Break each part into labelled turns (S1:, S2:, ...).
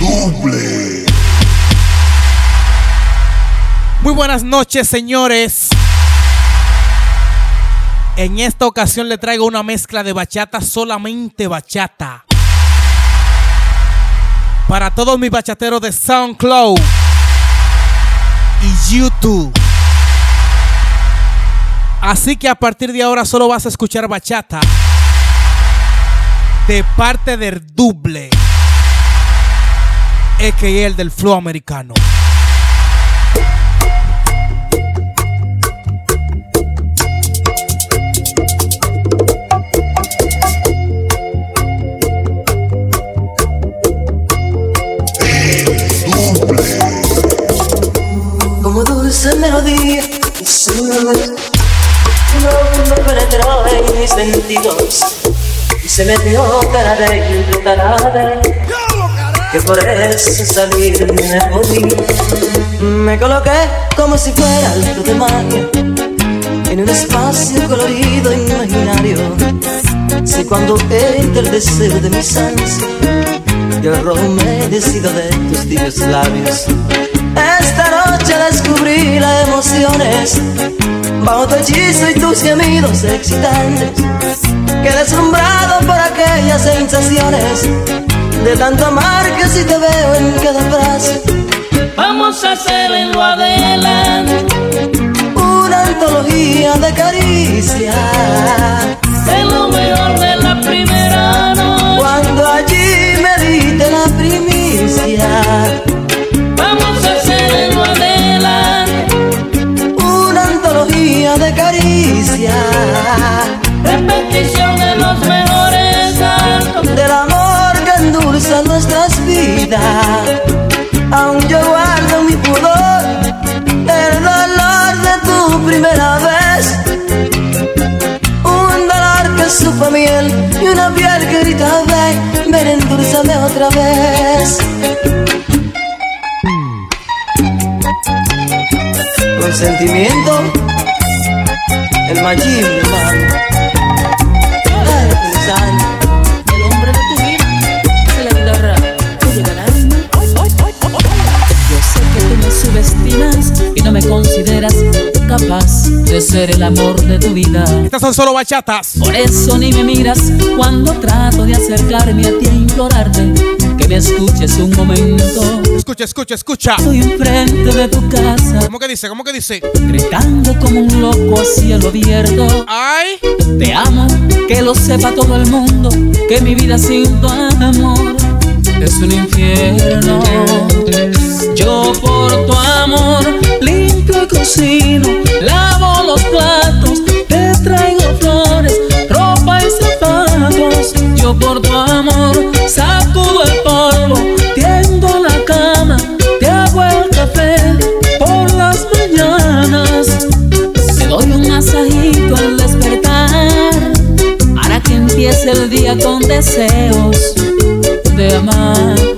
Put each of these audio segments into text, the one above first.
S1: Doble.
S2: Muy buenas noches, señores. En esta ocasión le traigo una mezcla de bachata, solamente bachata. Para todos mis bachateros de SoundCloud y YouTube. Así que a partir de ahora solo vas a escuchar bachata de parte del doble, a.k.a. el del flow americano.
S3: Como dulce melodía y no me penetró en mis sentidos y se metió tan adentro, tan adentro que por eso salir me podía. Me coloqué como si fuera algo de magia en un espacio colorido e imaginario. Si cuando entra el deseo de mis ansias, yo me decido de tus tibios labios. Esta noche descubrí las emociones bajo tu hechizo y tus gemidos excitantes. Que deslumbrado por aquellas sensaciones de tanto amar que si te veo en cada frase.
S4: Vamos a hacer en lo adelante
S3: una antología de caricias.
S4: Es lo mejor de la primera noche.
S3: Cuando allí me diste la primicia.
S4: Vamos a hacer en lo adelante
S3: una antología de caricias.
S4: repetición de los mejores
S3: endulza nuestras vidas. Aún yo guardo mi pudor, el dolor de tu primera vez. Un dolor que supo miel y una piel que grita ven, ven endulzame otra vez. Con sentimiento, el machismo, hermano.
S5: Me consideras capaz de ser el amor de tu vida.
S2: Estas son solo bachatas.
S5: Por eso ni me miras cuando trato de acercarme a ti e implorarte que me escuches un momento.
S2: Escucha, escucha, escucha.
S5: Estoy enfrente de tu casa,
S2: ¿Cómo que dice? ¿Cómo que dice?
S5: gritando como un loco a cielo abierto.
S2: Ay,
S5: Te amo, que lo sepa todo el mundo, que mi vida sin tu amor es un infierno. Yo por tu amor limpio cocino, lavo los platos, te traigo flores, ropa y zapatos. Yo por tu amor sacudo el polvo, tiendo la cama, te hago el café por las mañanas. Te doy un masajito al despertar para que empiece el día con deseos de amar.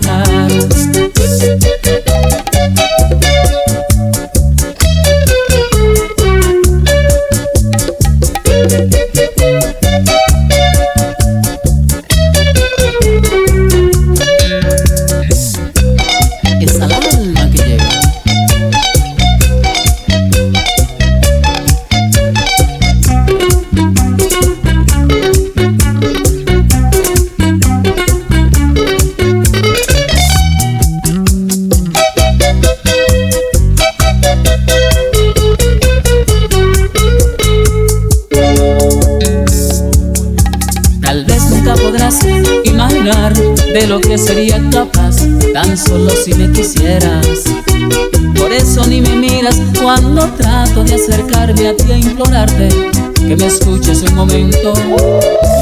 S5: Solo si me quisieras. Por eso ni me miras cuando trato de acercarme a ti e implorarte que me escuches un momento.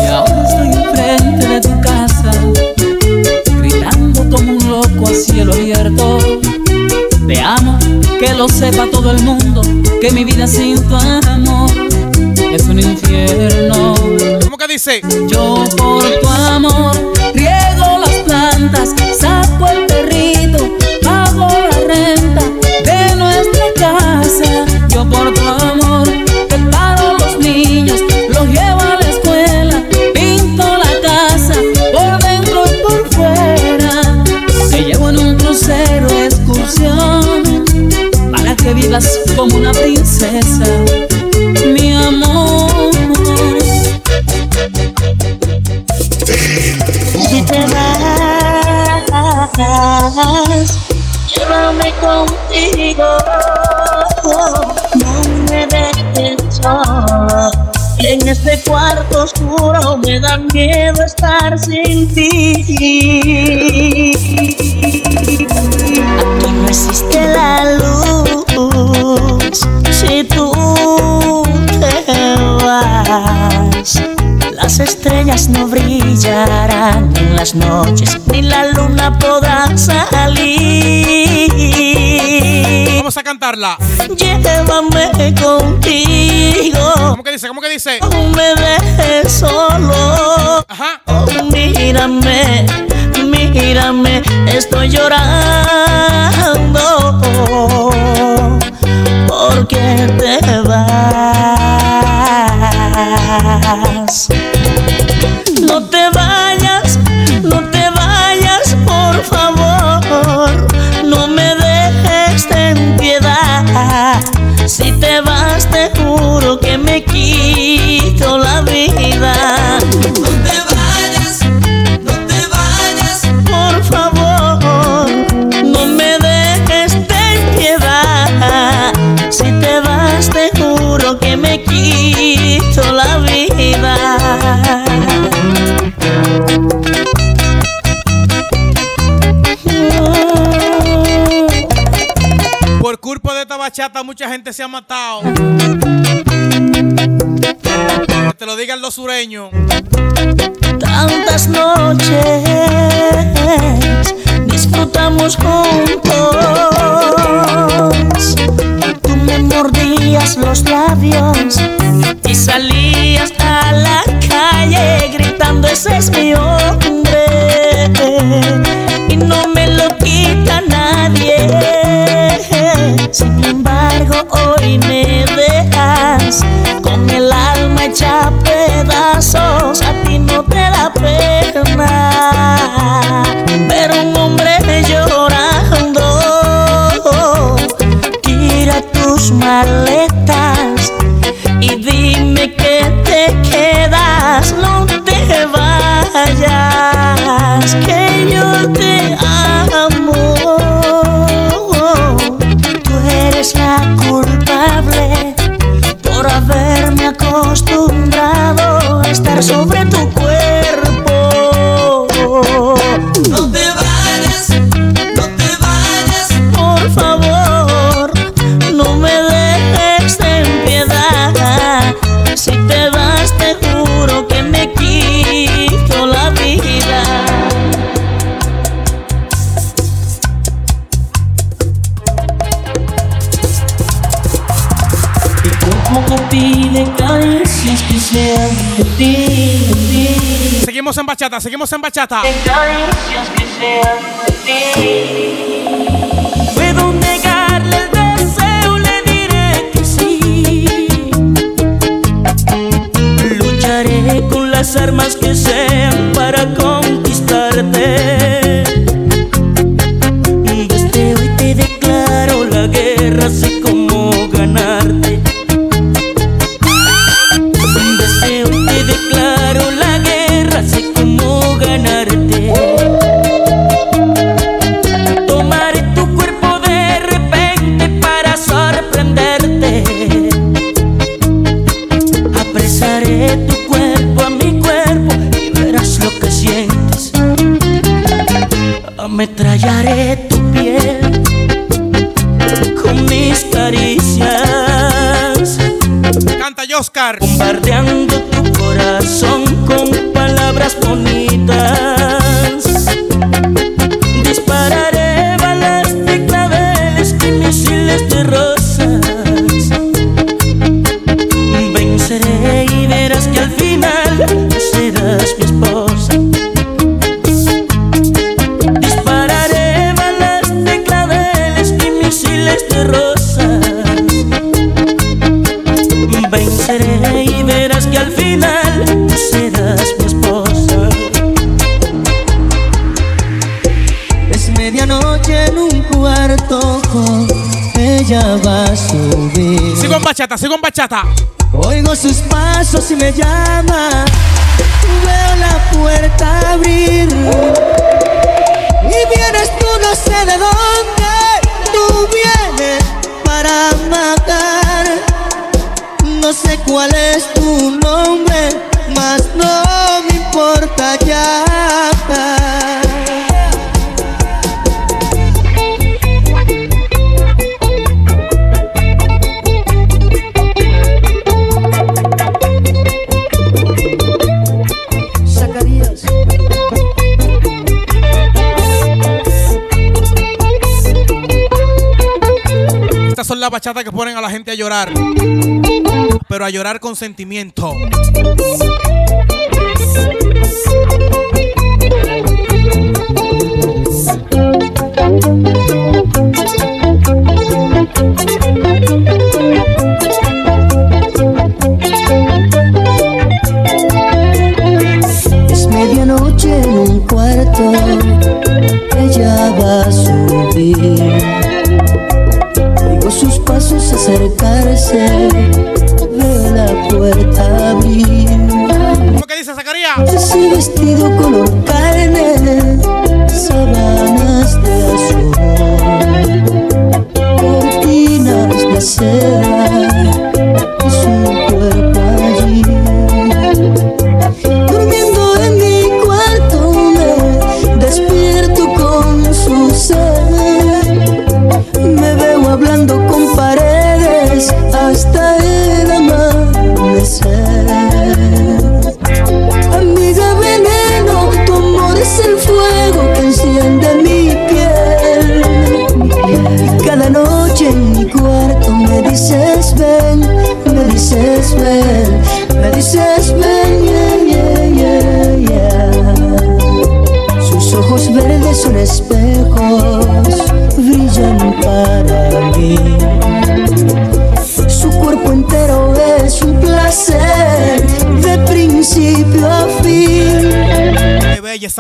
S5: Y ahora estoy enfrente de tu casa, gritando como un loco a cielo abierto. Te amo, que lo sepa todo el mundo, que mi vida sin tu amor es un infierno.
S2: ¿cómo que dice?
S5: Yo por tu amor
S6: noches ni la luna podrá salir.
S2: Vamos a cantarla.
S6: Llévame contigo.
S2: ¿Cómo que dice? ¿Cómo que dice?
S6: No me dejes solo.
S2: Ajá.
S6: Oh, mírame, mírame, estoy llorando. Porque te vas.
S2: bachata mucha gente se ha matado. Que te lo digan los sureños.
S6: Tantas noches disfrutamos juntos. Tú me mordías los labios y salías a la calle gritando ese es mi hombre. con el alma hecha pedazos. A ti no te da pena ver un hombre llorando. Tira tus males. sobre
S2: seguimos en bachata.
S6: armas que
S2: bachata.
S7: Oigo sus pasos y me llama
S2: las bachatas que ponen a la gente a llorar. Pero a llorar con sentimiento.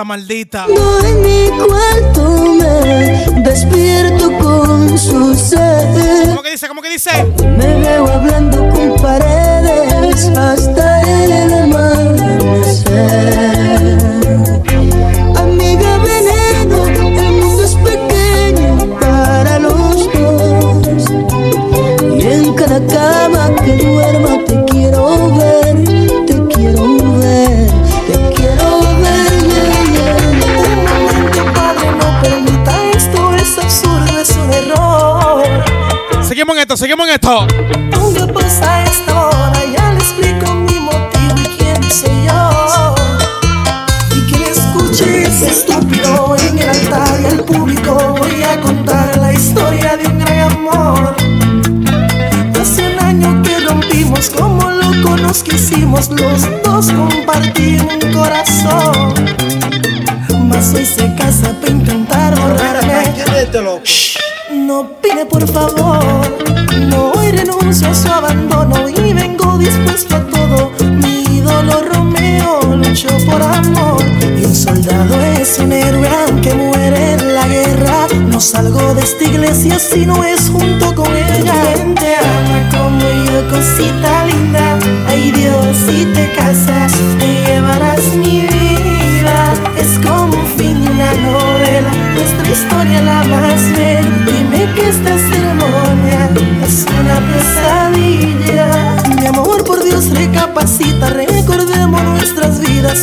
S2: Maldita.
S3: No en mi cuarto me despierto con su ser.
S2: ¿Cómo que dice? ¿Cómo que dice?
S3: Me veo hablando con paredes hasta
S8: esto,
S2: seguimos en esto.
S8: ¿Dónde pasa esta hora? Ya le explico mi motivo y quién soy yo. Y que escuche ese estúpido en el altar y al público voy a contar la historia de un gran amor. Hace un año que rompimos como locos nos quisimos, los dos compartir un corazón. Mas hoy se casa para intentar borrarme. Shh, No por favor, no renuncio a su abandono y vengo dispuesto a todo. Mi ídolo Romeo luchó por amor y un soldado es un héroe aunque muere en la guerra. No salgo de esta iglesia si no es junto con ella. ¿Quién te ama como yo, cosita linda? Ay Dios, si te casas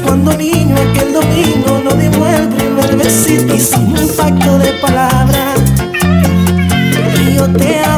S8: cuando niño aquel domingo no dimos el primer besito. Hicimos un pacto de palabras. Y yo te amo,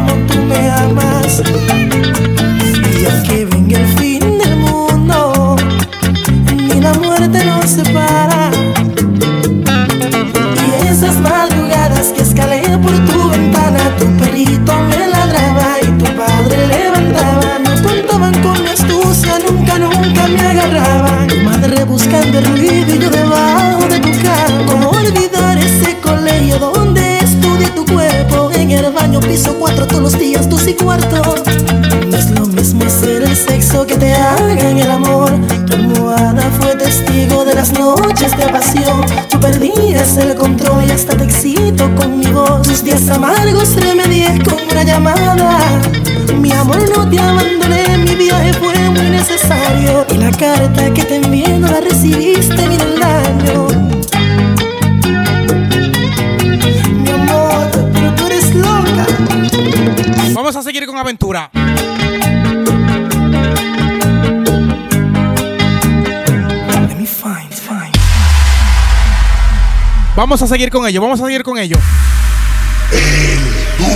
S8: amargos remedié con una llamada. Mi amor, no te abandoné, mi viaje fue muy necesario. Y la carta que te envié no la recibiste, mira el daño. Mi amor, pero tú eres loca.
S2: Vamos a seguir con aventura.
S8: Let me find, find.
S2: Vamos a seguir con ello, vamos a seguir con ello.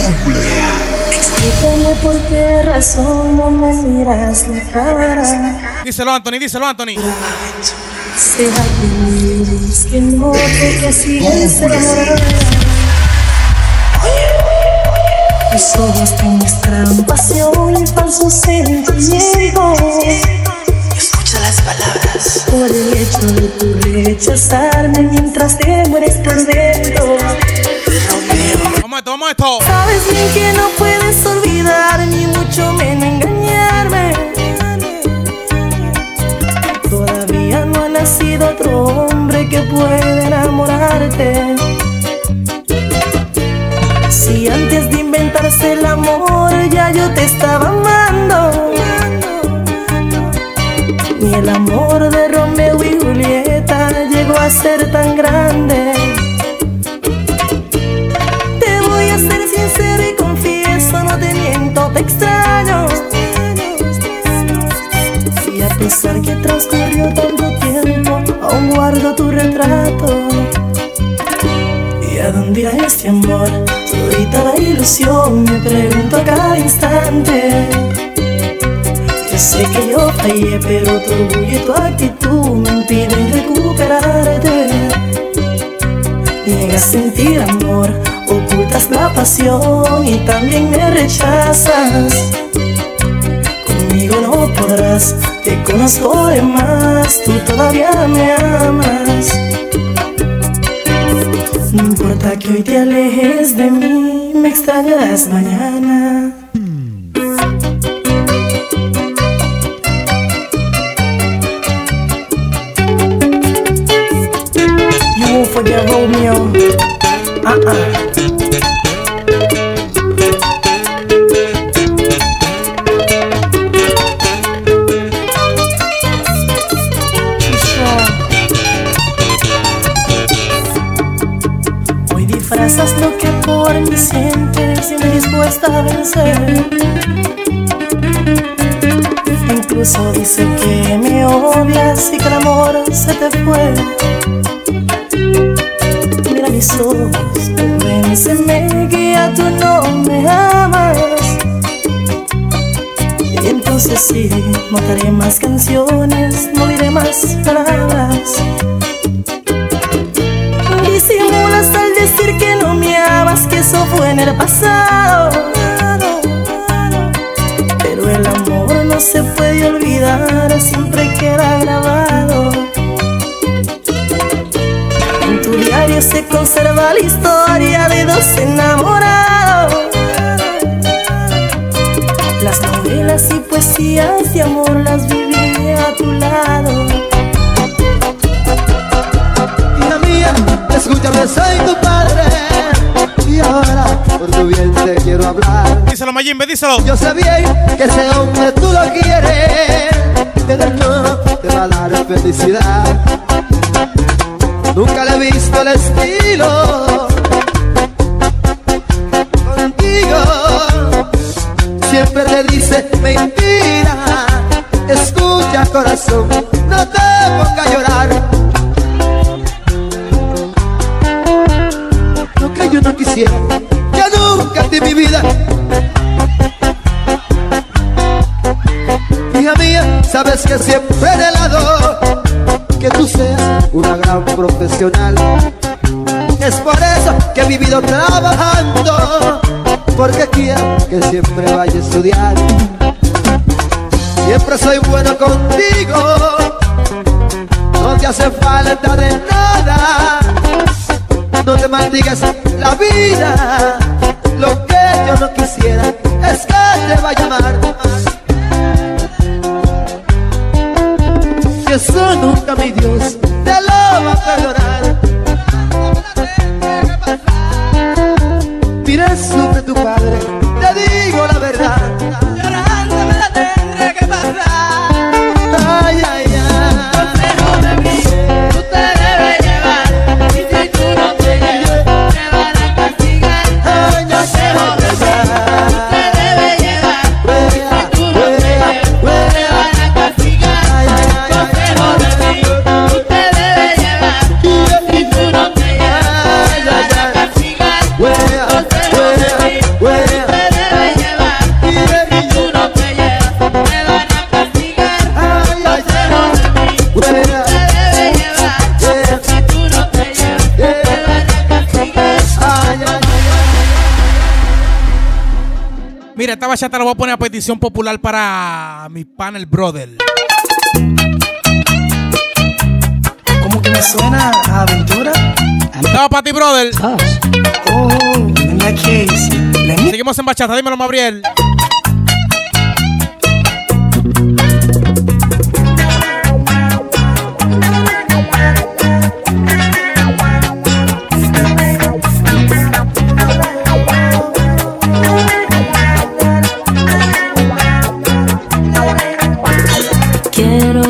S8: Explícame por qué razón no me miras la cara.
S2: Díselo, Anthony, díselo, Anthony.
S8: Será que dices que no, porque sigues. Mis ojos te muestran pasión y falsos sentimientos.
S3: Escucha las palabras.
S8: Por el hecho de tu rechazarme mientras te mueres por dentro. Sabes bien que no puedes olvidar ni mucho menos engañarme. Todavía no ha nacido otro hombre que pueda enamorarte. Si antes de inventarse el amor ya yo te estaba amando. Ni el amor de Romeo y Julieta llegó a ser tan grande. Pesar que transcurrió tanto tiempo, aún guardo tu retrato. ¿Y a dónde irá este amor? Todita la ilusión, me pregunto a cada instante. Yo sé que yo fallé, pero tu orgullo y tu actitud me impiden recuperarte. Niegas sentir amor, ocultas la pasión y también me rechazas. Te conozco de más, tú todavía me amas. No importa que hoy te alejes de mí, me extrañarás mañana.
S2: Mayimbe, díselo.
S9: Yo sé bien que ese hombre tú lo quieres, pero no te va a dar felicidad. Es por eso que he vivido trabajando, porque quiero que siempre
S2: bachata la voy a poner a petición popular para mi panel brother.
S3: Como que me suena a aventura.
S2: Estaba para ti, brother.
S3: Oh, in that case, let me
S2: Seguimos en bachata, dímelo, Gabriel.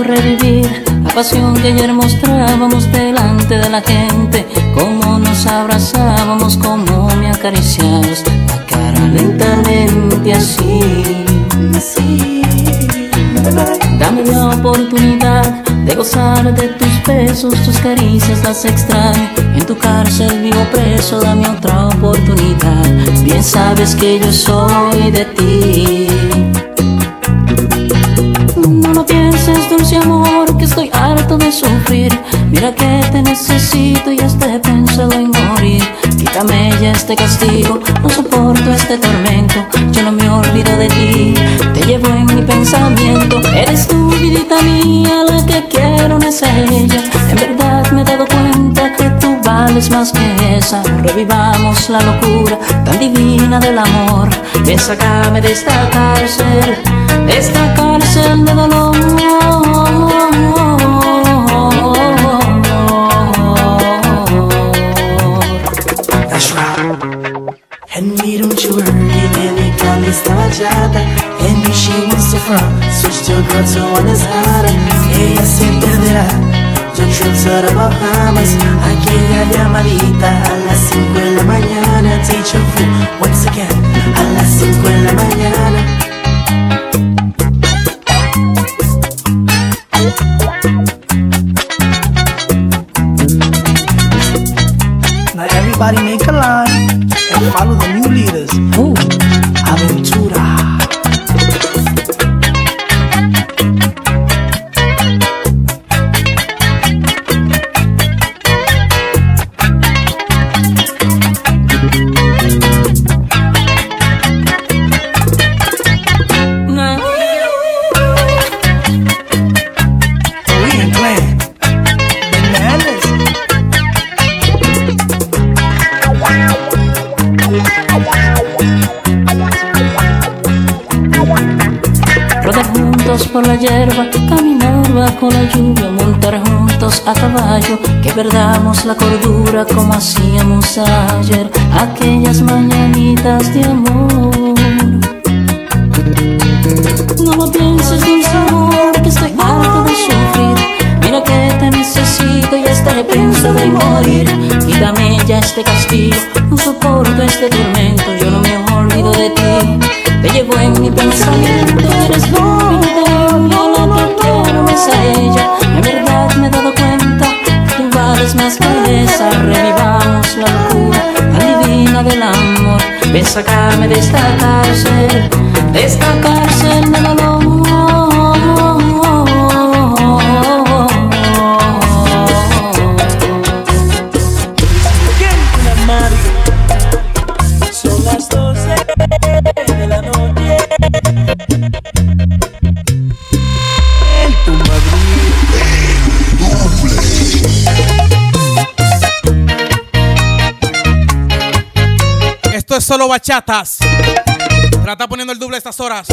S6: Revivir la pasión que ayer mostrábamos delante de la gente, cómo nos abrazábamos, cómo me acariciabas la cara lentamente así. Dame la oportunidad de gozar de tus besos, tus caricias las extraño. En tu cárcel vivo preso, dame otra oportunidad. Bien sabes que yo soy de ti. Dulce amor, que estoy harto de sufrir. Mira que te necesito y hasta he pensado en morir. Quítame ya este castigo, no soporto este tormento. Yo no me olvido de ti, te llevo en mi pensamiento. Eres tu vidita mía, la que quiero no es ella. En verdad me he dado cuenta que tú vales más que esa. Revivamos la locura tan divina del amor. Ven, sácame de esta cárcel, de esta cárcel de dolor.
S3: The bachata And if she wants to front, switch to a girl to one that's Ella se perderá, yo trip to the Bahamas Aquella llamadita a las 5 de la mañana. Teacher fool, once again, a las 5 de la mañana
S6: hacíamos ayer, aquellas mañanitas de amor. No lo pienses, dulce amor, que estoy harto de sufrir. Mira que te necesito y hasta he pensado en morir. Quítame ya este castigo, no soporto este tormento, yo no me olvido de ti. Te llevo en mi pensamiento, sacarme de esta cárcel, de esta cárcel dolor.
S2: Solo bachatas. Trata poniendo el doble a estas horas.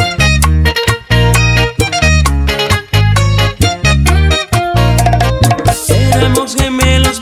S5: Éramos gemelos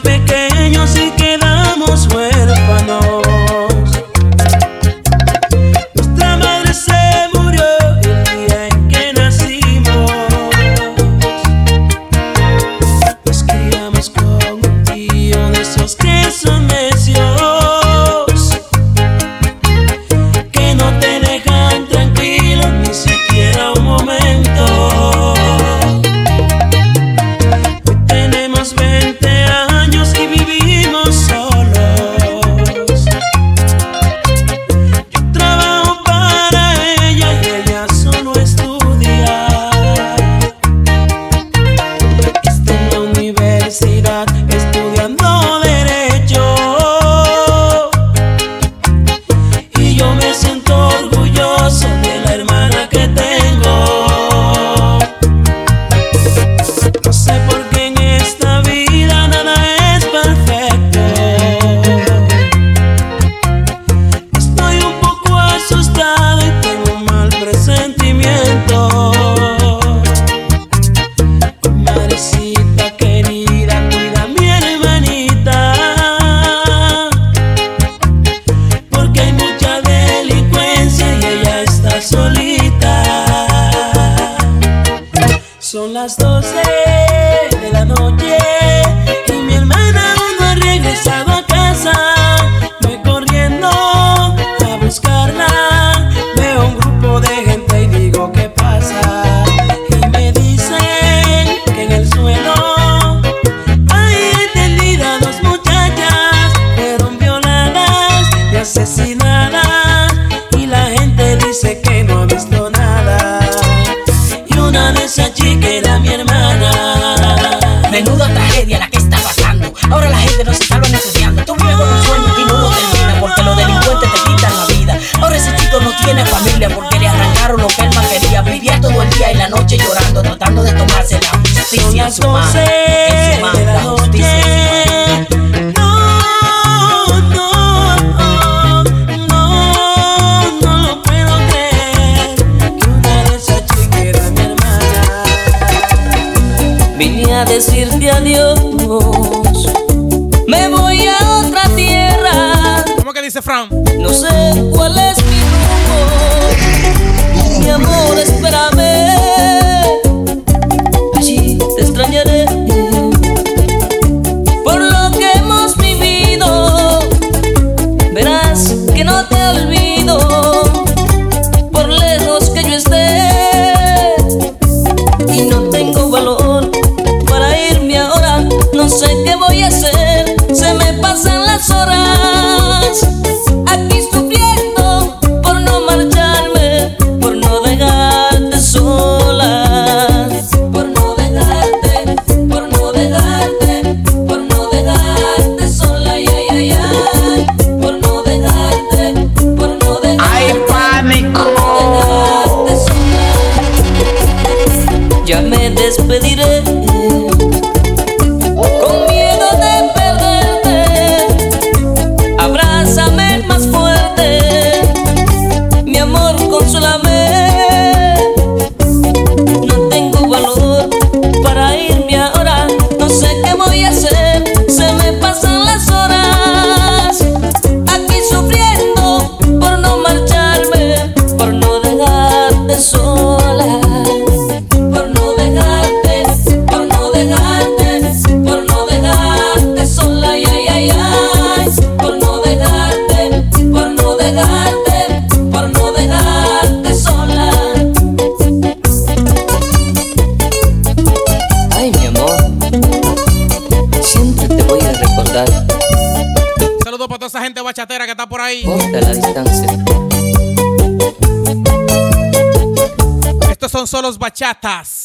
S6: solos bachatas.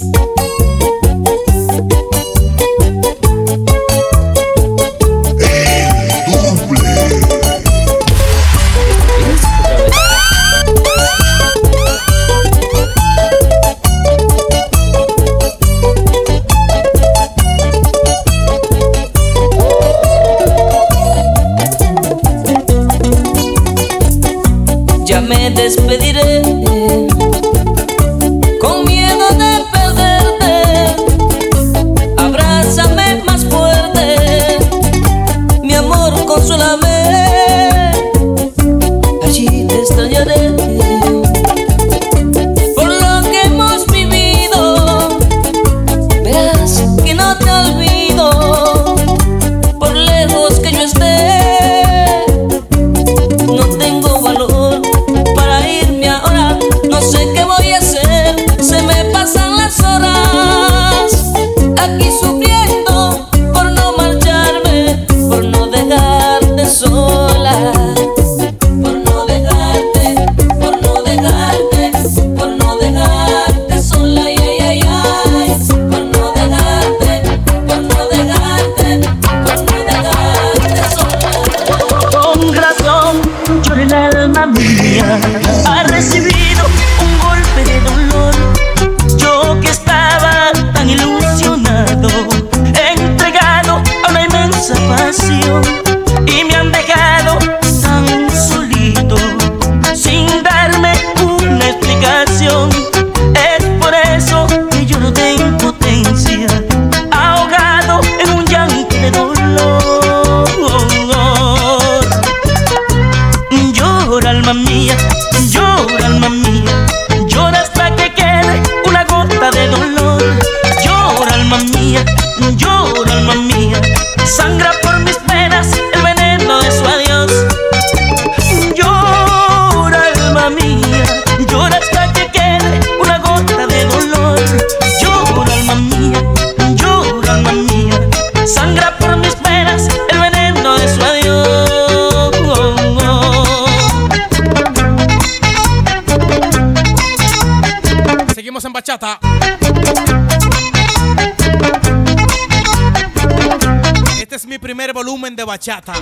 S2: Bachata.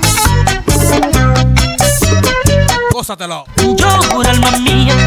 S10: Gózatelo. Mía, llora alma mía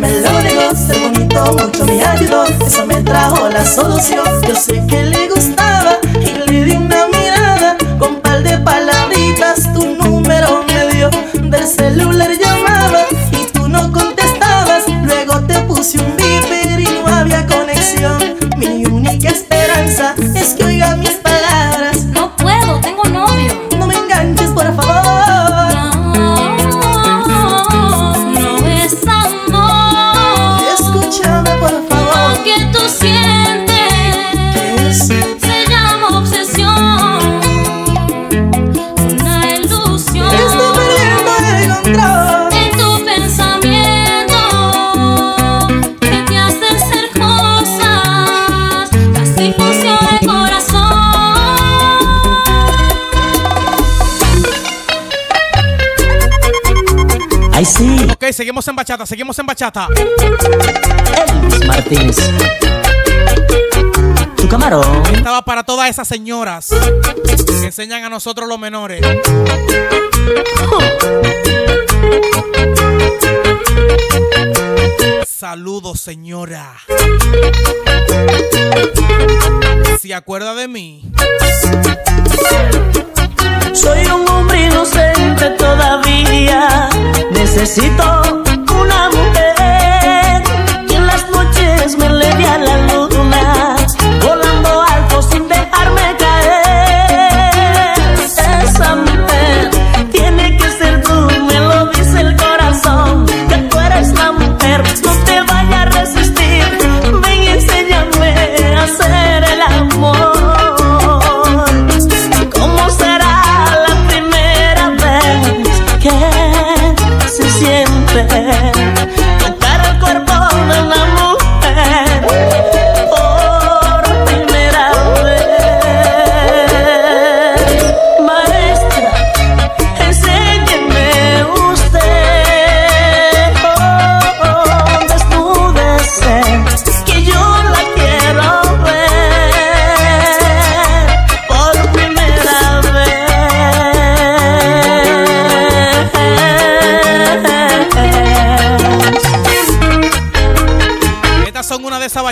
S10: me lo negó, ser bonito mucho me ayudó, eso me trajo la solución. Yo sé
S6: seguimos en bachata,
S2: seguimos en bachata.
S6: Elvis Martínez. Tu camarón.
S2: Estaba para todas esas señoras que enseñan a nosotros los menores. Saludos, señora. ¿Se acuerda de mí?
S6: Soy un hombre inocente todavía. Necesito una mujer que en las noches me leve a la luna,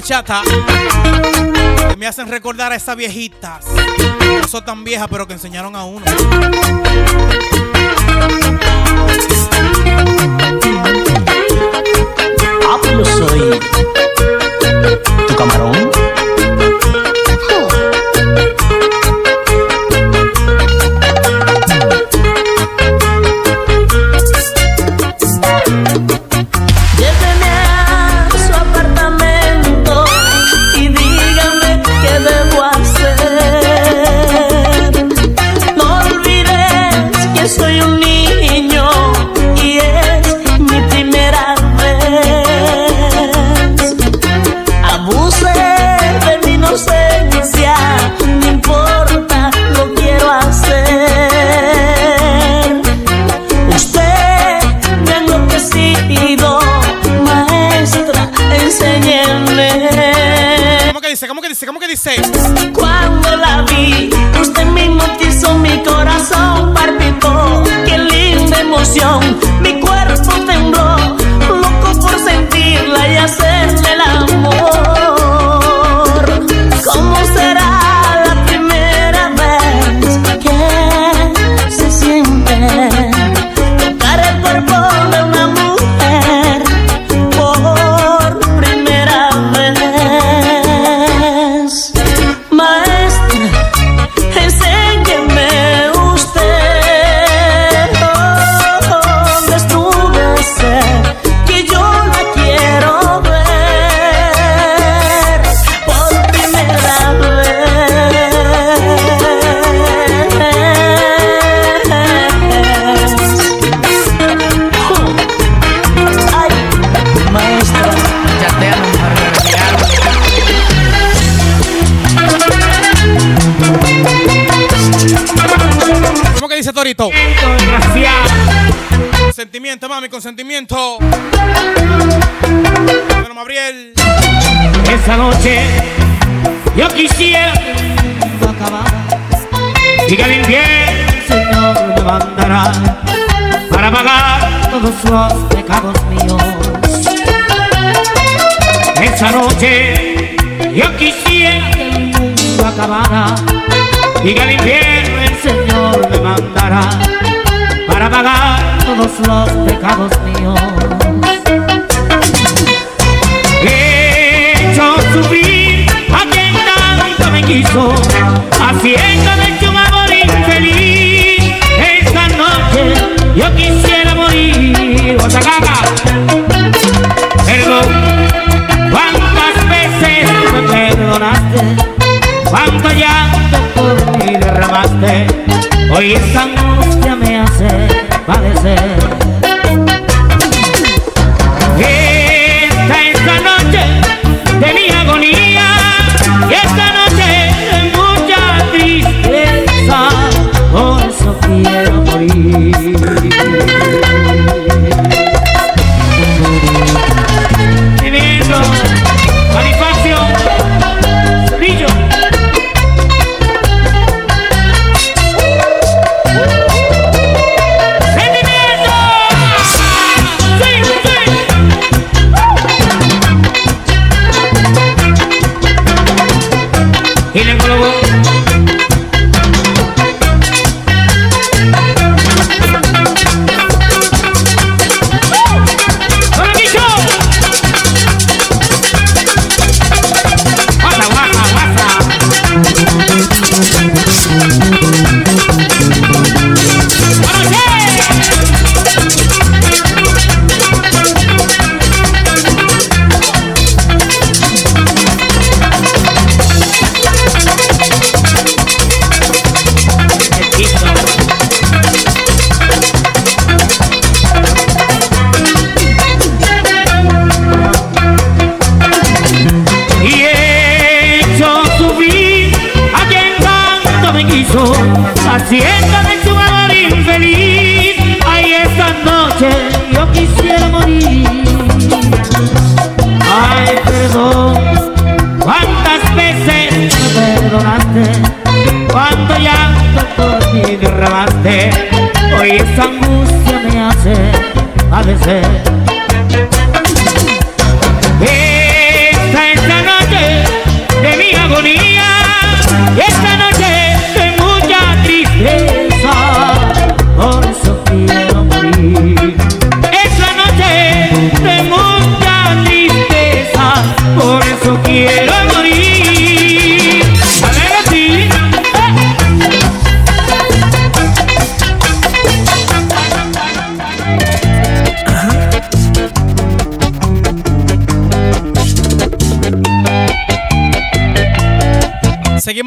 S6: que me
S2: hacen recordar a esas viejitas. No son tan viejas, pero que enseñaron a uno.
S6: Yo soy tu camarón. ¿Cómo que?
S2: Sentimiento, mami, consentimiento. Bueno, Gabriel.
S11: Esa noche yo quisiera y que el infierno Señor me mandará para pagar todos los pecados míos. Esa noche yo quisiera que el mundo acabara y que el infierno me para pagar todos los pecados míos. He hecho sufrir a quien tanto me quiso, haciéndome su amor infeliz. Esta noche yo quisiera morir, caga. Perdón, cuántas veces me perdonaste, cuánto llanto por mí derramaste. Hoy esta angustia me hace padecer. Esta es la noche de mi agonía y esta noche de mucha tristeza, por eso quiero morir.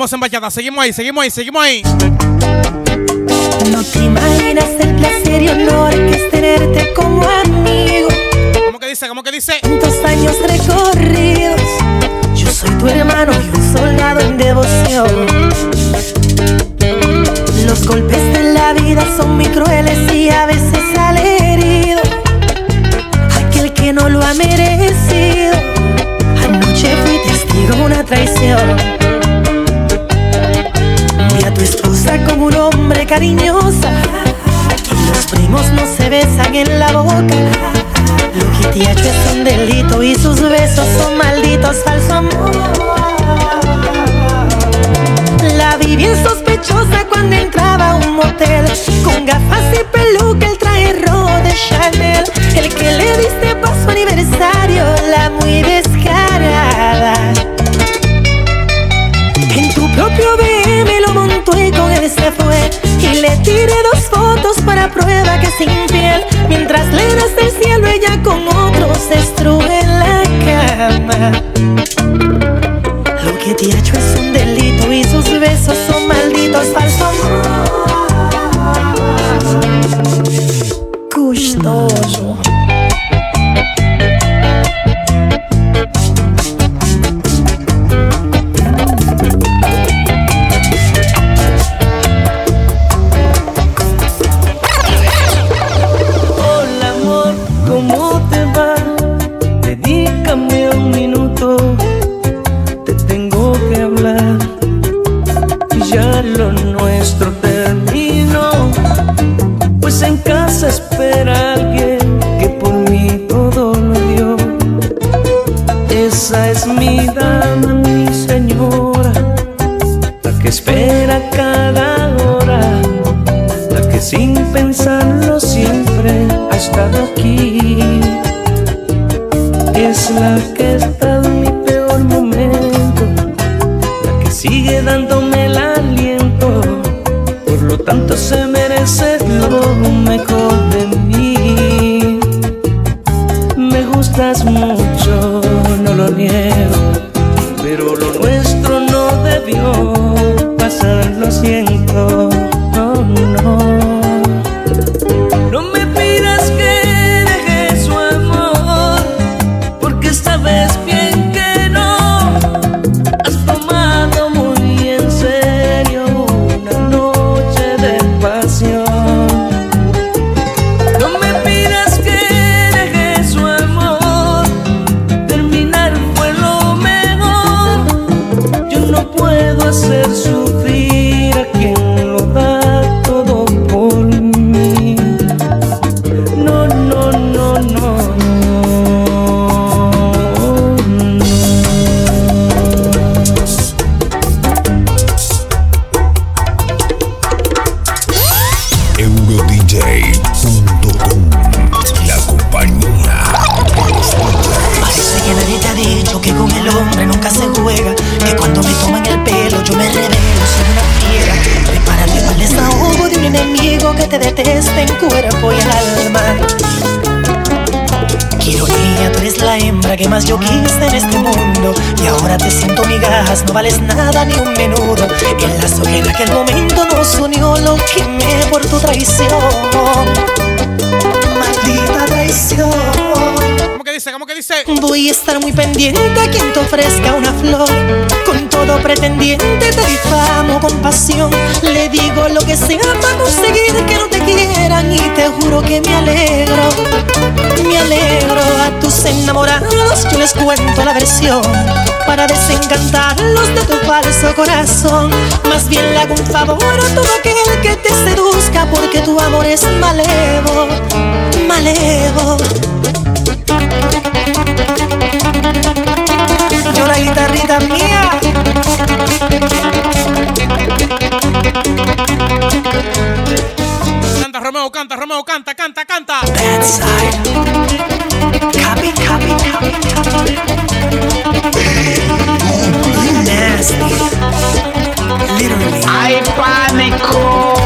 S2: Seguimos en bachata, seguimos ahí, seguimos ahí, seguimos ahí.
S8: No te imaginas el placer y honor que es tenerte como amigo.
S2: ¿Cómo que dice? ¿Cómo que dice?
S8: Tantos años recorridos. Yo soy tu hermano y un soldado en devoción. Los golpes de la vida son muy crueles y a veces sale herido. Aquel que no lo ha merecido. Anoche fui testigo de una traición. Con un hombre cariñosa. Los primos no se besan en la boca. Lo que te ha es un delito y sus besos son malditos falso amor. La vi bien sospechosa cuando entraba a un motel Con gafas y peluca, el traje rojo de Chanel El que le diste para su aniversario, la él se fue Y le tiré dos fotos para prueba que es infiel Mientras le das del cielo ella con otros en la cama lo que te ha hecho es un delito y sus besos son malditos falso amor. Gustoso.
S6: Yo
S8: quise en este mundo. Y ahora te siento migajas, no vales nada ni un menudo. El lazo que en aquel momento nos unió lo quemé por tu traición. Maldita traición.
S2: ¿Cómo que dice? ¿Cómo que dice?
S8: Voy a estar muy pendiente a quien te ofrezca una flor. Con todo pretendiente te difamo con pasión. Le digo lo que sea para conseguir que no te quieran. Y te juro que me alegro, me alegro. A tus enamorados yo les cuento la versión. Para desencantarlos de tu falso corazón. Más bien le hago un favor a todo aquel que te seduzca. Porque tu amor es malevo, malevo. Yo la guitarrita mía.
S2: Canta, Romeo, canta, Romeo, canta, canta, canta.
S8: Bad side. Copy, copy, copy, copy. Nasty. Literally.
S11: ¡Ay, pánico!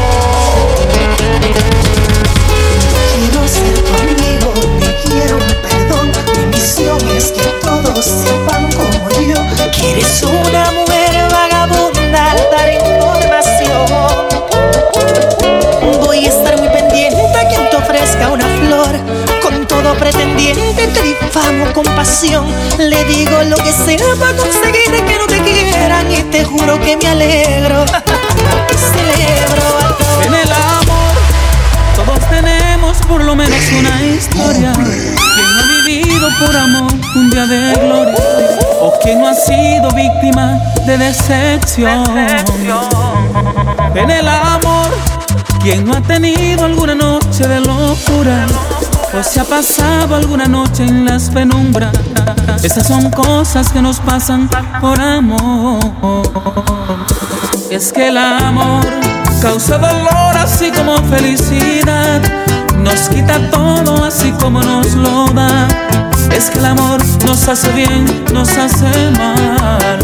S8: Todos sepan como yo. Que eres una mujer vagabunda, dar información. Voy a estar muy pendiente a quien te ofrezca una flor. Con todo pretendiente te difamo con pasión. Le digo lo que sea para conseguir que no te quieran. Y te juro que me alegro. Celebro a todos.
S5: En el amor todos tenemos por lo menos una historia. Quien no ha vivido por amor un día de gloria o quien no ha sido víctima de decepción. En el amor
S12: ¿Quién no ha tenido alguna noche de locura? O se ha pasado alguna noche en las penumbras. Esas son cosas que nos pasan por amor. Es que el amor causa dolor así como felicidad. Nos quita todo así como nos lo da. Es que el amor nos hace bien, nos hace mal.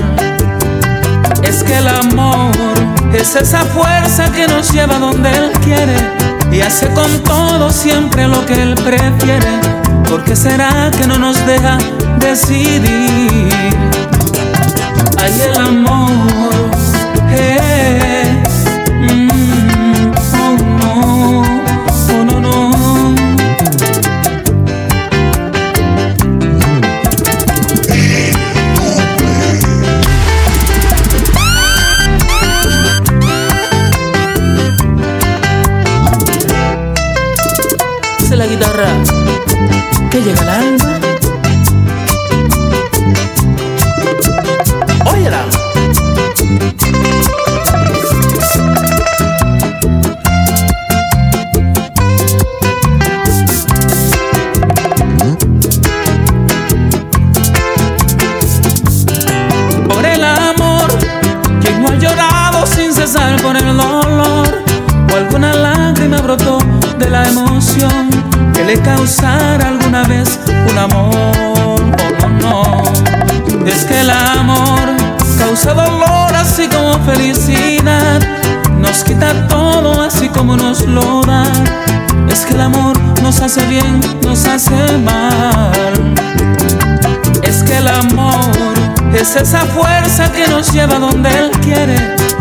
S12: Es que el amor es esa fuerza que nos lleva donde Él quiere y hace con todo siempre lo que Él prefiere. ¿Por qué será que no nos deja decidir? Hay el amor. Lo da. Es que el amor nos hace bien, nos hace mal. Es que el amor es esa fuerza que nos lleva donde Él quiere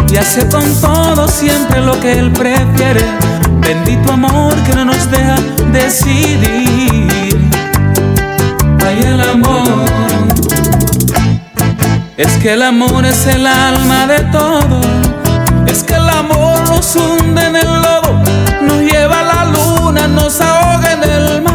S12: y hace con todo siempre lo que Él prefiere. Bendito amor que no nos deja decidir. Ay, el amor. Es que el amor es el alma de todo. Es que el amor nos hunde en el lodo, luna, nos ahoga en el mar.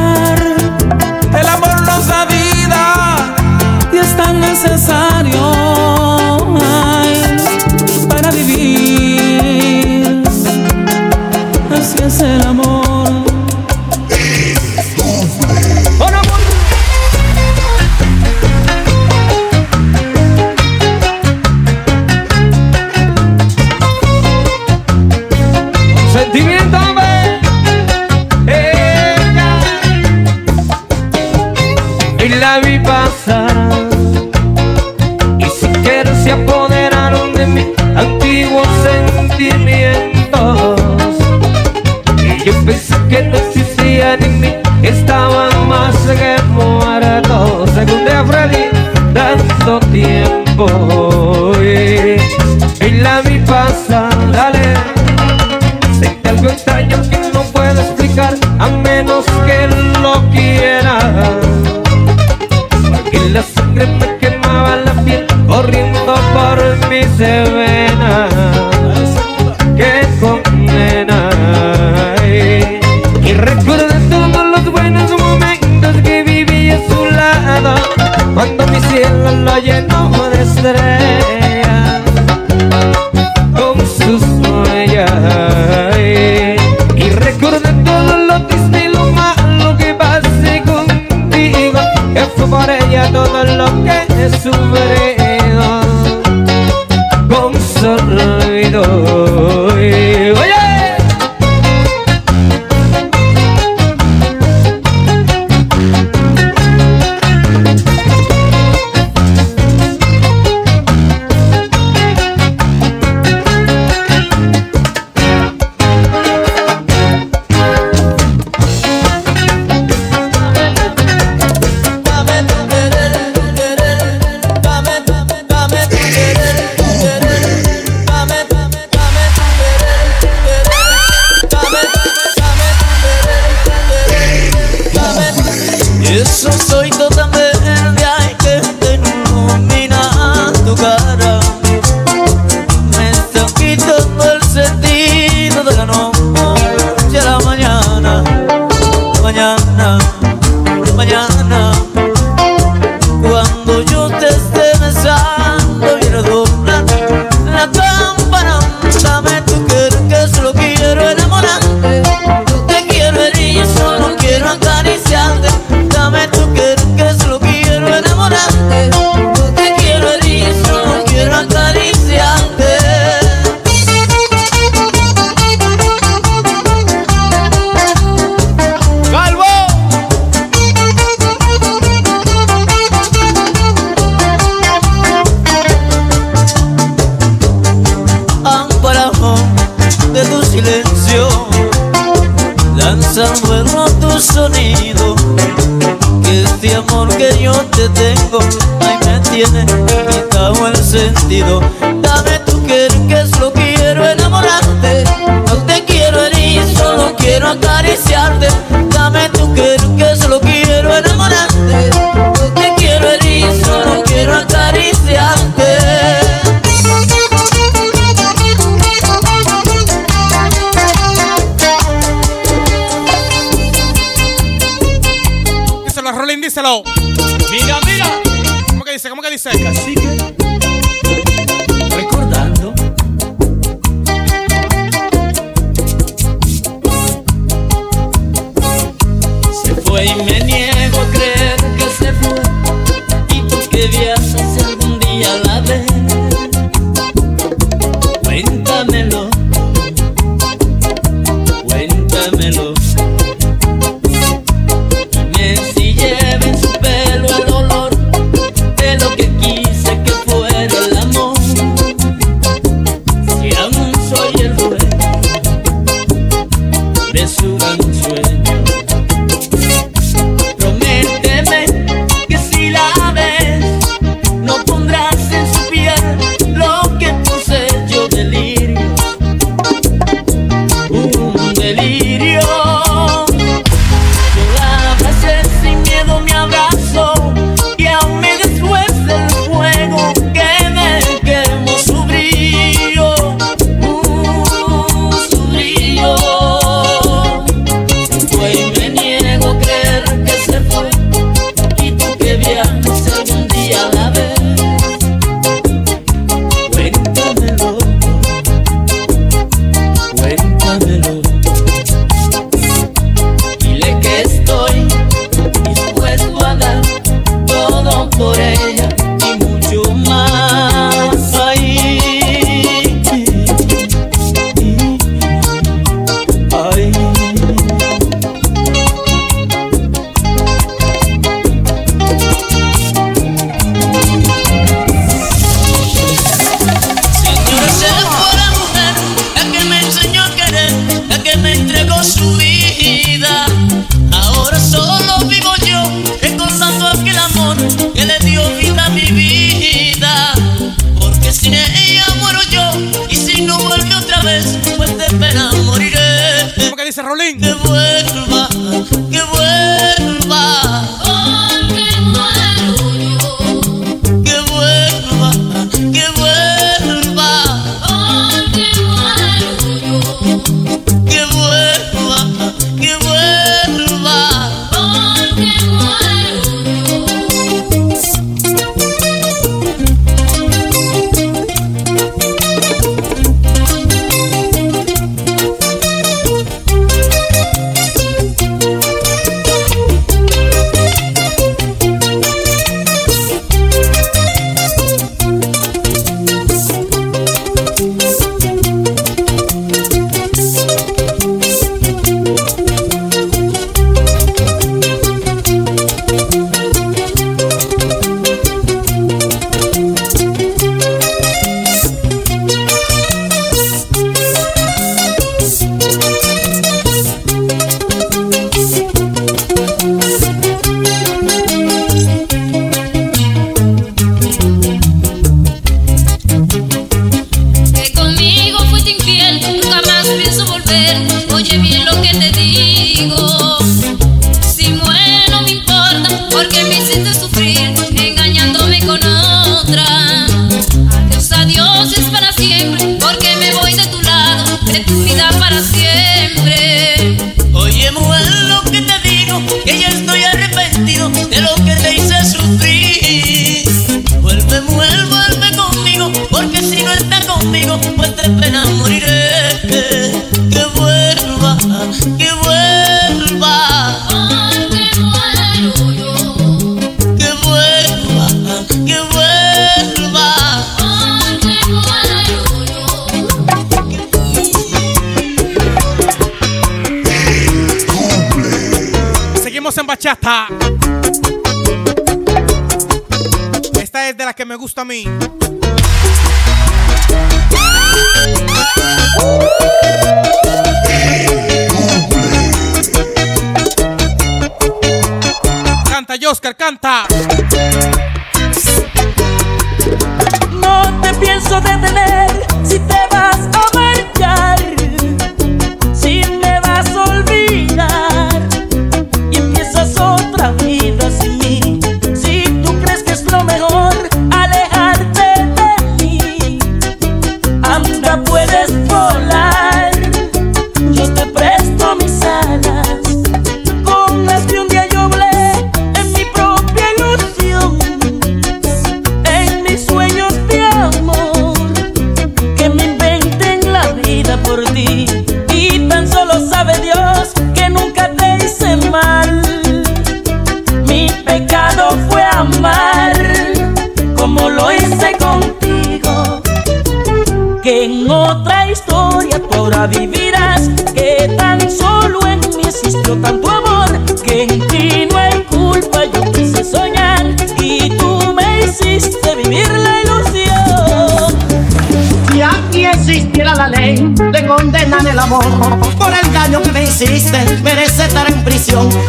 S6: Brian.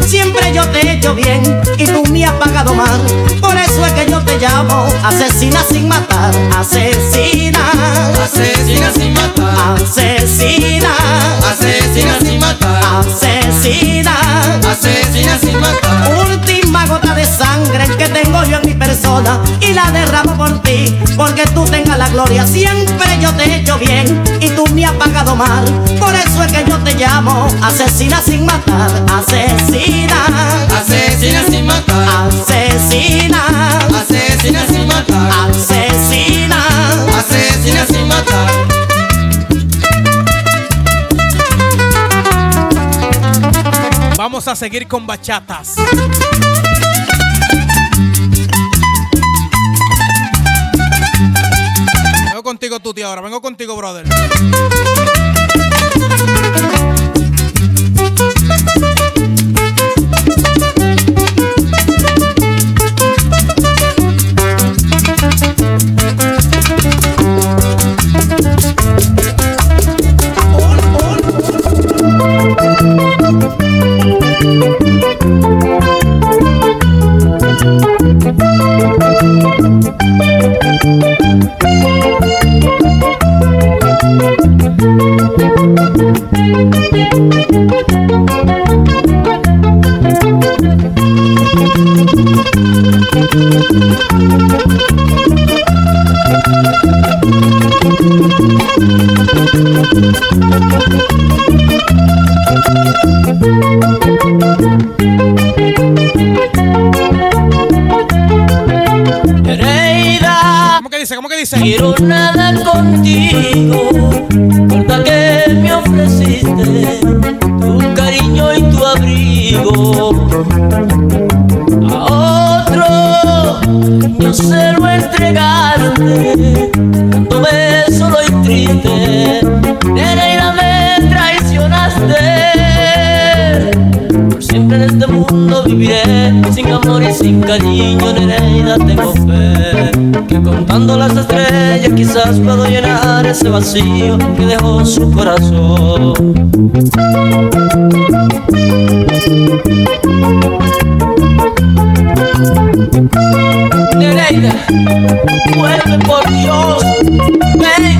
S6: Siempre
S13: yo
S6: te
S14: he hecho bien y tú me has pagado mal. Por eso es que yo te llamo asesina sin matar, asesina,
S15: Asesina sin matar.
S14: asesina,
S15: Asesina sin matar.
S14: asesina.
S15: Asesina sin matar.
S14: Última gota de sangre que tengo yo en mi persona y la derramo por ti, porque tú tengas la gloria. Siempre yo te he hecho bien y tú me has pagado mal. Que yo te llamo asesina sin matar, asesina,
S15: Asesina sin matar.
S14: asesina,
S15: Asesina sin matar.
S14: asesina.
S15: Asesina sin matar.
S2: Vamos a seguir con bachatas. Vengo contigo, Tuti, ahora. Vengo contigo, brother.
S6: Quiero nada contigo, puedo llenar ese vacío que dejó su corazón. Nereida, vuelve por Dios, ven.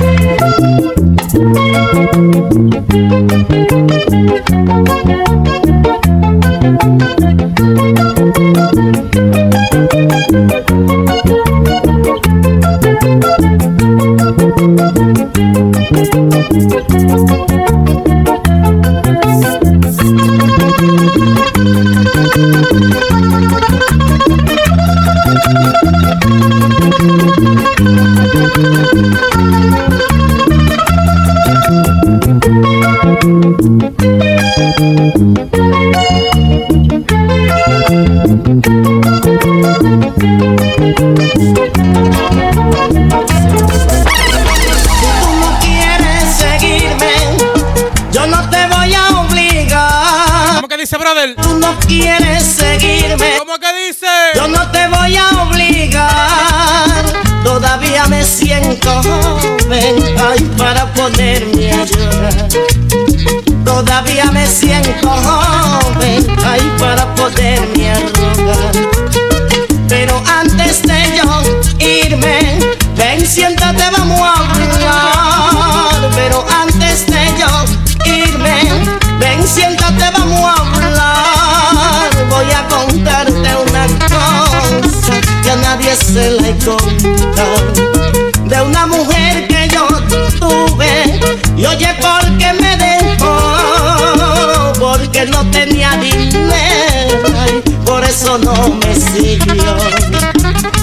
S14: No me siguió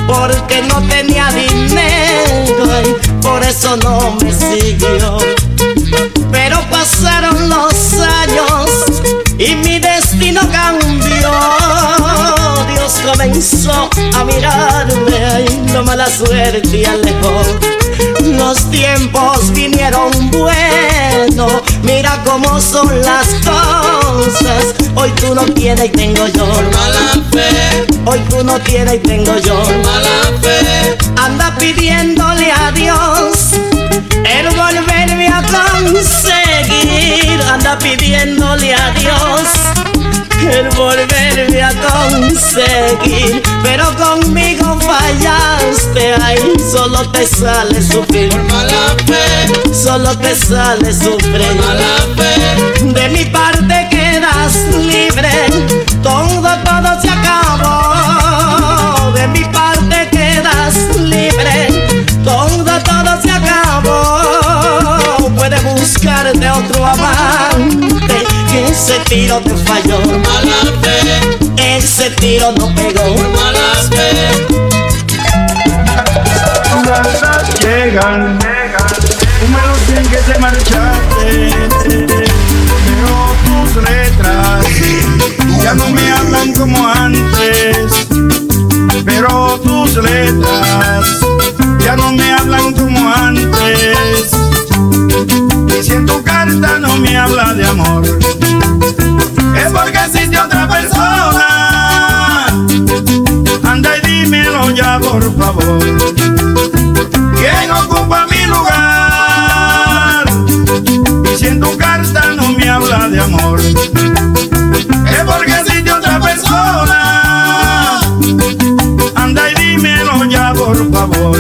S14: porque no tenía dinero por eso no me siguió pero pasaron los años y mi destino cambió. Dios comenzó a mirarme, ay, la mala suerte y alejó. Los tiempos vinieron buenos, mira cómo son las cosas. Hoy tú no tienes y tengo yo mala fe. Hoy tú no tienes y tengo yo mala fe. Anda pidiéndole a Dios el volverme a conseguir. Anda pidiéndole a Dios el volverme conseguir. Pero conmigo fallaste, ay, solo te sale sufrir. Por mala fe, solo te sale sufrir. mala fe, de mi parte quedas libre. Todo, todo se acabó. De mi parte quedas libre. Todo, todo se acabó. Puedes buscarte otro amante. Que ese tiro te falló. Mala fe. Ese tiro no pegó. Mala fe.
S16: Las llegan, números en que te marchaste, pero tus letras. Ya no me hablan como antes, pero tus letras ya no me hablan como antes, y si en tu carta no me habla de amor, es porque existe otra persona, anda y dímelo ya por favor. ¿Quién ocupa mi lugar? Y si en tu carta no me habla de amor, es porque existe otra persona. Anda y dímelo ya, por favor.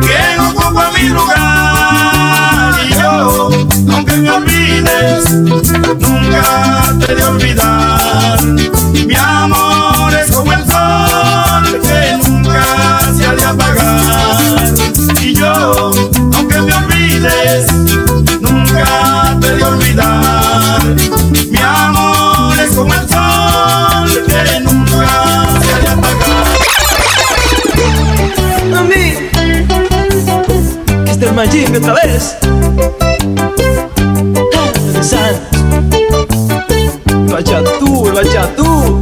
S16: ¿Quién ocupa mi lugar? Nunca te de olvidar. Mi amor es como el sol que nunca se ha de apagar. Y yo, aunque me olvides, nunca te de olvidar. Mi amor es como el sol que nunca se ha de apagar.
S3: A mí, es Magic otra vez. Ah, Santos. Vaya tú, vaya tú.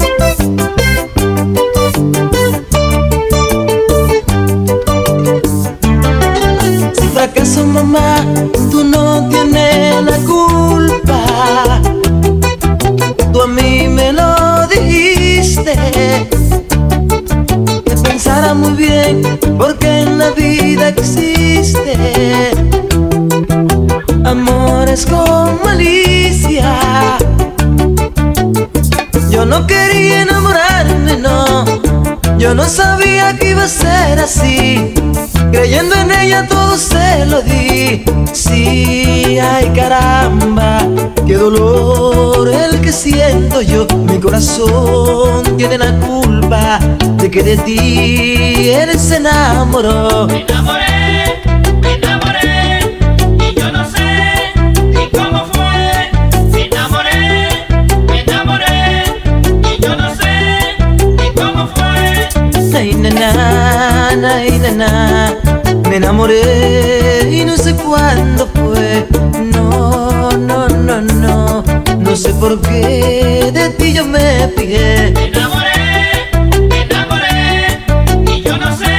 S3: Si fracaso mamá, tú no tienes la culpa. Tú a mí me lo dijiste. Que pensara muy bien, porque en la vida existe con malicia. Yo no quería enamorarme, no. Yo no sabía que iba a ser así. Creyendo en ella todo se lo di. Sí, ay caramba, qué dolor el que siento yo. Mi corazón tiene la culpa de que de ti él se enamoró.
S6: Me enamoré,
S3: ay, nana, me enamoré y no sé cuándo fue. No, no, no, no, no sé por qué de ti yo me fijé.
S6: Me enamoré, me enamoré y yo no sé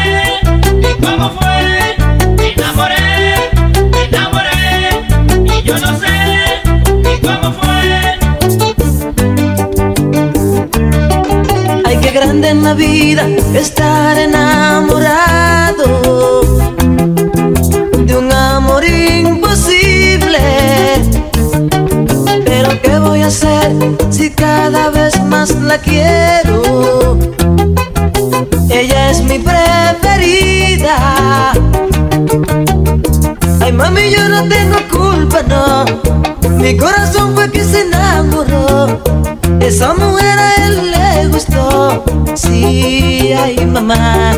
S6: ni cómo fue. Me enamoré, me enamoré y yo no sé ni cómo fue.
S3: En la vida estar enamorado de un amor imposible. Pero qué voy a hacer si cada vez más la quiero. Ella es mi preferida. Ay, mami, yo no tengo culpa, no. Mi corazón fue que se enamoró. Esa mujer a él le gustó. Sí, ay, mamá.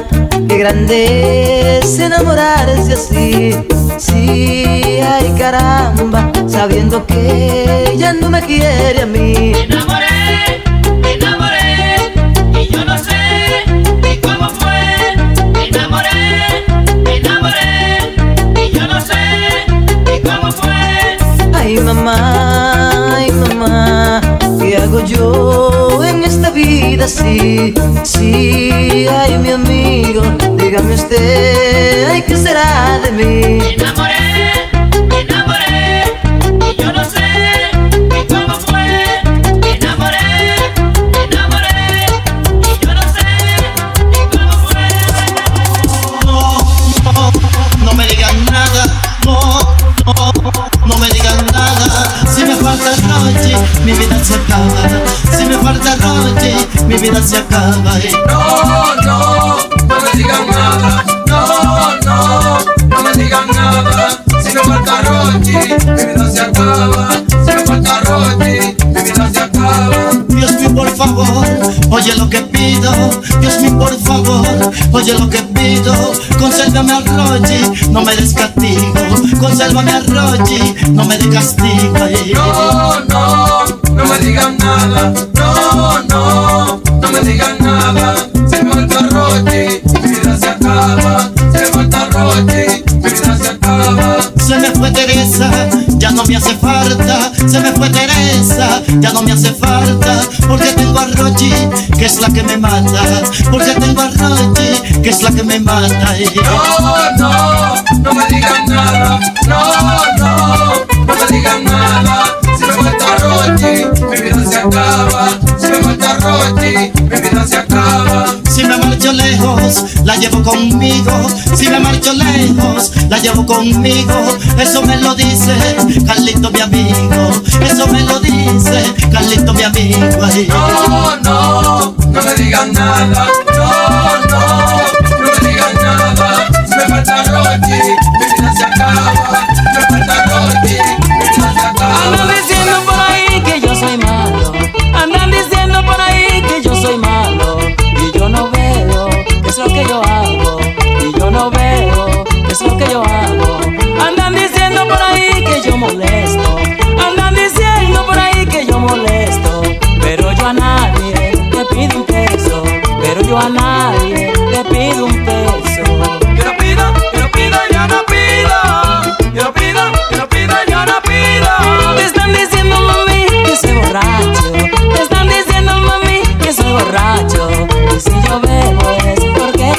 S3: grande es enamorarse así. Sí, ay caramba, sabiendo que ella no me quiere a mí.
S17: Me enamoré, me enamoré y yo no sé ni cómo fue. Me enamoré, me enamoré y yo no sé ni cómo fue.
S3: Ay mamá, vida así? Sí, ay mi amigo, dígame usted, ay, ¿qué será de mí?
S14: Consérvame a Rochi, no me des castigo. No,
S15: no, no me digan nada.
S14: Ya no me hace falta. Porque tengo a Rochi, que es la que me mata. Porque tengo a Rochi, que es la que me mata.
S15: No, no, no me digan nada. No, no, no me digan nada. Si me falta Rochi, mi vida se acaba. Si me falta Rochi, mi vida se acaba.
S14: Marcho lejos, la llevo conmigo. Si me marcho lejos, la llevo conmigo. Eso me lo dice Carlito, mi amigo. Eso me lo dice Carlito, mi amigo. Ay.
S15: No, no, no me digan nada. No, no, no me digan nada. Si me falta Rochi, mi vida se acaba. Si me falta Rochi, mi vida se acaba.
S6: Diciendo que yo hago. Y yo no veo qué es lo que yo hago. Andan diciendo por ahí que yo molesto. Andan diciendo por ahí que yo molesto. Pero yo a nadie le pido un peso. Pero yo a nadie le pido un peso.
S15: Yo no pido, yo no pido, yo no pido. Yo no pido, yo no pido, yo no pido.
S6: Te están diciendo mami que soy borracho. Te están diciendo mami que soy borracho. Y si yo bebo es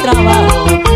S6: porque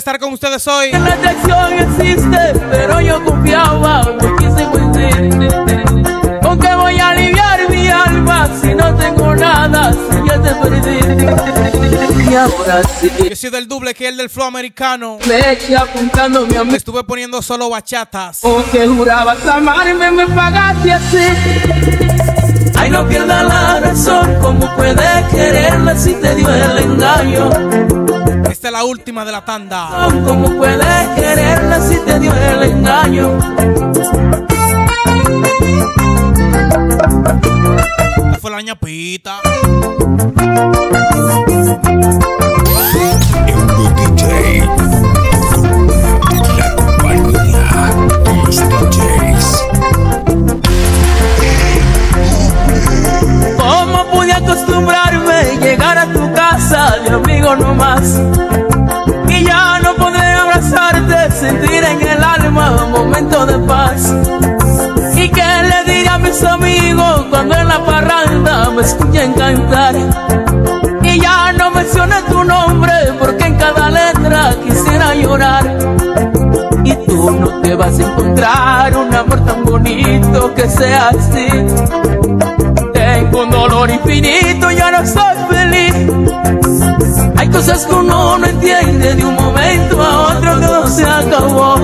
S2: estar con ustedes hoy.
S5: La atracción existe, pero yo confiaba, no quise mentir. ¿Con qué voy a aliviar mi alma si no tengo nada, si ya te perdí?
S18: Y ahora sí
S2: Yo soy del doble que el del flow americano.
S18: me eché apuntando mi amor.
S2: estuve poniendo solo bachatas.
S18: Aunque jurabas amarme, me pagaste así.
S5: Ay, no pierda la razón, ¿cómo puede quererla si te dio el engaño?
S2: Esta es la última de la tanda.
S5: ¿Cómo puede quererla si te dio el engaño?
S2: Esta fue la ñapita.
S5: Vas a encontrar un amor tan bonito que sea así. Tengo un dolor infinito, ya no soy feliz. Hay cosas que uno no entiende de un momento a otro todo se acabó.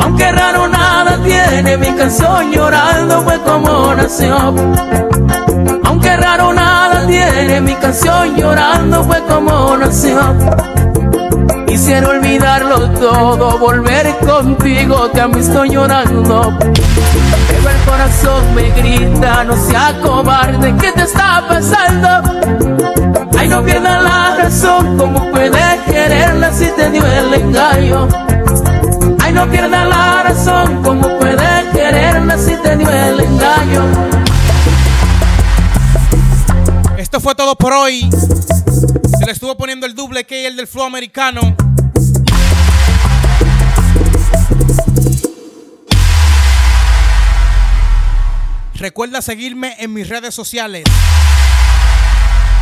S5: Aunque raro nada tiene, mi canción llorando fue como nació. Aunque raro nada tiene, mi canción llorando fue como nació. Quisiera olvidarlo todo, volver contigo, a mí estoy llorando. Pero el corazón me grita, no sea cobarde, ¿qué te está pasando? Ay, no pierdas la razón, ¿cómo puedes quererla si te dio el engaño? Ay, no pierdas la razón, ¿cómo puedes quererla si te dio el engaño?
S2: Esto fue todo por hoy. Se le estuvo poniendo el doble que el del flow americano. Recuerda seguirme en mis redes sociales.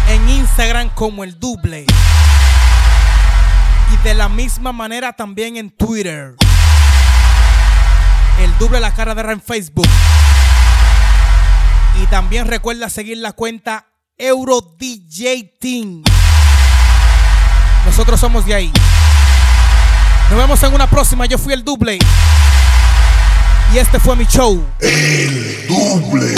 S2: En Instagram como el doble. Y de la misma manera también en Twitter. El doble la cara de Ra en Facebook. Y también recuerda seguir la cuenta Euro DJ Team. Nosotros somos de ahí. Nos vemos en una próxima. Yo fui el doble. Y este fue mi show.
S19: El doble.